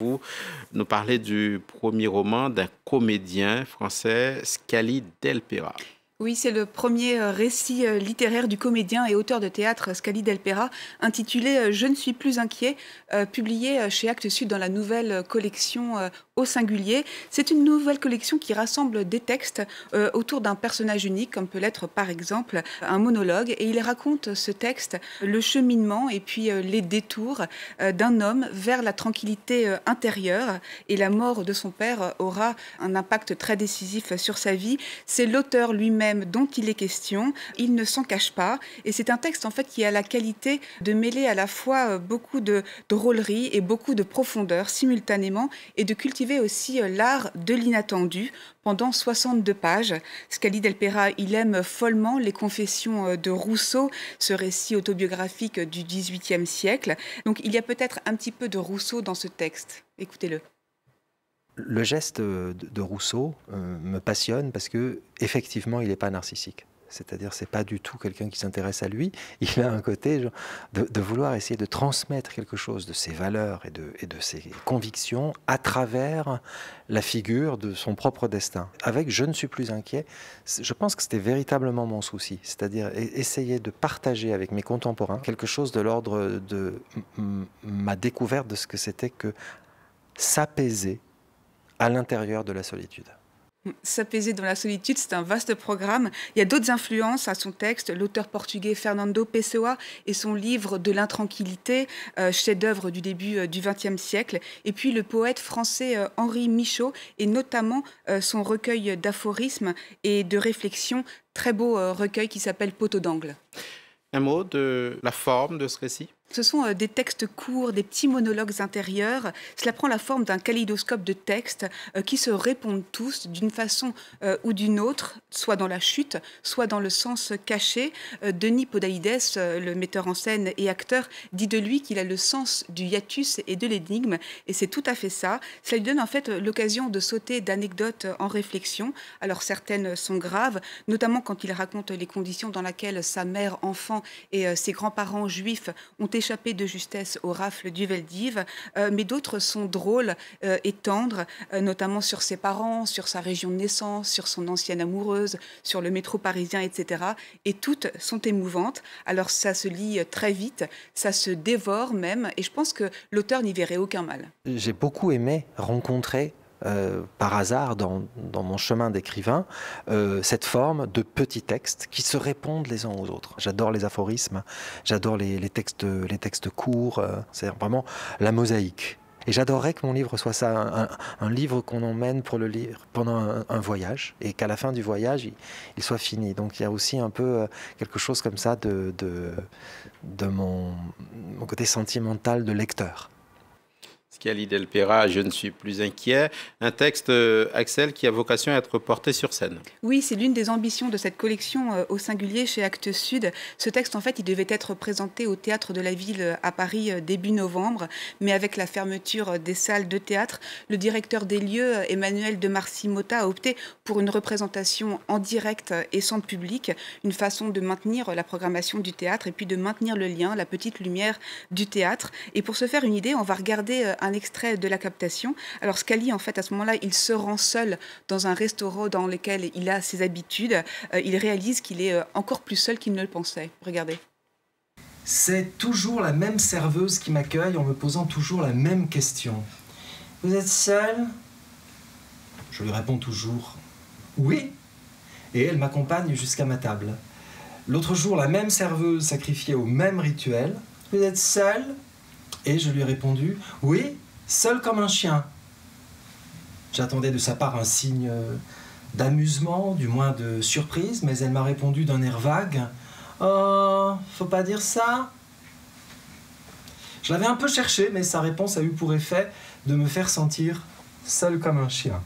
Vous nous parlez du premier roman d'un comédien français, Scali Delpera. Oui, c'est le premier euh, récit euh, littéraire du comédien et auteur de théâtre Scali Del Pera, intitulé euh, Je ne suis plus inquiet, publié chez Actes Sud dans la nouvelle collection Au singulier. C'est une nouvelle collection qui rassemble des textes autour d'un personnage unique, comme peut l'être par exemple un monologue. Et il raconte ce texte, le cheminement et puis les détours d'un homme vers la tranquillité intérieure. Et la mort de son père aura un impact très décisif sur sa vie. C'est l'auteur lui-même dont il est question, il ne s'en cache pas. Et c'est un texte en fait qui a la qualité de mêler à la fois euh, beaucoup de drôlerie et beaucoup de profondeur simultanément et de cultiver aussi euh, l'art de l'inattendu pendant 62 pages. Scali Del il aime follement les confessions euh, de Rousseau, ce récit autobiographique du XVIIIe siècle. Donc il y a peut-être un petit peu de Rousseau dans ce texte. Écoutez-le le geste de Rousseau euh, me passionne parce que effectivement, il n'est pas narcissique. C'est-à-dire, c'est pas du tout quelqu'un qui s'intéresse à lui. Il a un côté de, vouloir essayer de transmettre quelque chose de ses valeurs et de, et de ses convictions à travers la figure de son propre destin. Avec Je ne suis plus inquiet, je pense que c'était véritablement mon souci. C'est-à-dire e-, essayer de partager avec mes contemporains quelque chose de l'ordre de ma découverte de ce que c'était que s'apaiser à l'intérieur de la solitude. S'apaiser dans la solitude, c'est un vaste programme. Il y a d'autres influences à son texte. L'auteur portugais Fernando Pessoa et son livre De l'intranquillité, euh, chef-d'œuvre du début euh, du XXe siècle. Et puis le poète français euh, Henri Michaud et notamment son recueil d'aphorismes et de réflexions, très beau recueil qui s'appelle Poteau d'angle. Un mot de la forme de ce récit? Ce sont euh, des textes courts, des petits monologues intérieurs. Cela prend la forme d'un kaléidoscope de textes euh, qui se répondent tous d'une façon euh, ou d'une autre, soit dans la chute, soit dans le sens caché. Denis Podaïdes, le metteur en scène et acteur, dit de lui qu'il a le sens du hiatus et de l'énigme, et c'est tout à fait ça. Cela lui donne en fait l'occasion de sauter d'anecdotes en réflexion. Alors certaines sont graves, notamment quand il raconte les conditions dans lesquelles sa mère enfant et ses grands-parents juifs ont été échappé de justesse au rafle du Veldiv, euh, mais d'autres sont drôles euh, et tendres, euh, notamment sur ses parents, sur sa région de naissance, sur son ancienne amoureuse, sur le métro parisien, etc. Et toutes sont émouvantes. Alors ça se lit très vite, ça se dévore même, et je pense que l'auteur n'y verrait aucun mal. J'ai beaucoup aimé rencontrer euh, par hasard dans, mon chemin d'écrivain euh, cette forme de petits textes qui se répondent les uns aux autres. J'adore les aphorismes, j'adore les, textes, les textes courts, euh, c'est vraiment la mosaïque. Et j'adorerais que mon livre soit ça, un, livre qu'on emmène pour le lire pendant un, voyage et qu'à la fin du voyage, il, soit fini. Donc il y a aussi un peu quelque chose comme ça de, mon côté sentimental de lecteur. Pera, Je ne suis plus inquiet. Un texte, euh, Axel, qui a vocation à être porté sur scène. Oui, c'est l'une des ambitions de cette collection euh, au singulier chez Actes Sud. Ce texte, en fait, il devait être présenté au Théâtre de la Ville euh, à Paris début novembre, mais avec la fermeture des salles de théâtre, le directeur des lieux, Emmanuel de Marcy-Mota, a opté pour une représentation en direct et sans public, une façon de maintenir la programmation du théâtre et puis de maintenir le lien, la petite lumière du théâtre. Et pour se faire une idée, on va regarder un extrait de la captation. Alors Scali, en fait, à ce moment-là, il se rend seul dans un restaurant dans lequel il a ses habitudes. Euh, il réalise qu'il est euh, encore plus seul qu'il ne le pensait. Regardez. C'est toujours la même serveuse qui m'accueille en me posant toujours la même question. Vous êtes seul? Je lui réponds toujours oui. Et elle m'accompagne jusqu'à ma table. L'autre jour, la même serveuse sacrifiée au même rituel. Vous êtes seul? Et je lui ai répondu Oui, seul comme un chien. J'attendais de sa part un signe d'amusement, du moins de surprise, mais elle m'a répondu d'un air vague Oh, faut pas dire ça. Je l'avais un peu cherché, mais sa réponse a eu pour effet de me faire sentir seul comme un chien.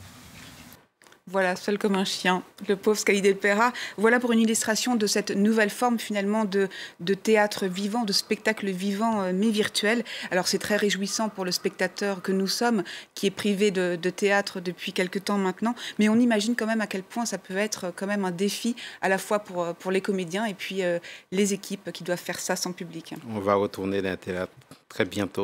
Voilà, seul comme un chien, le pauvre Scali del Pera. Voilà pour une illustration de cette nouvelle forme finalement de, de théâtre vivant, de spectacle vivant euh, mais virtuel. Alors c'est très réjouissant pour le spectateur que nous sommes, qui est privé de, théâtre depuis quelque temps maintenant, mais on imagine quand même à quel point ça peut être quand même un défi à la fois pour, pour les comédiens et puis euh, les équipes qui doivent faire ça sans public. On va retourner dans le théâtre très bientôt.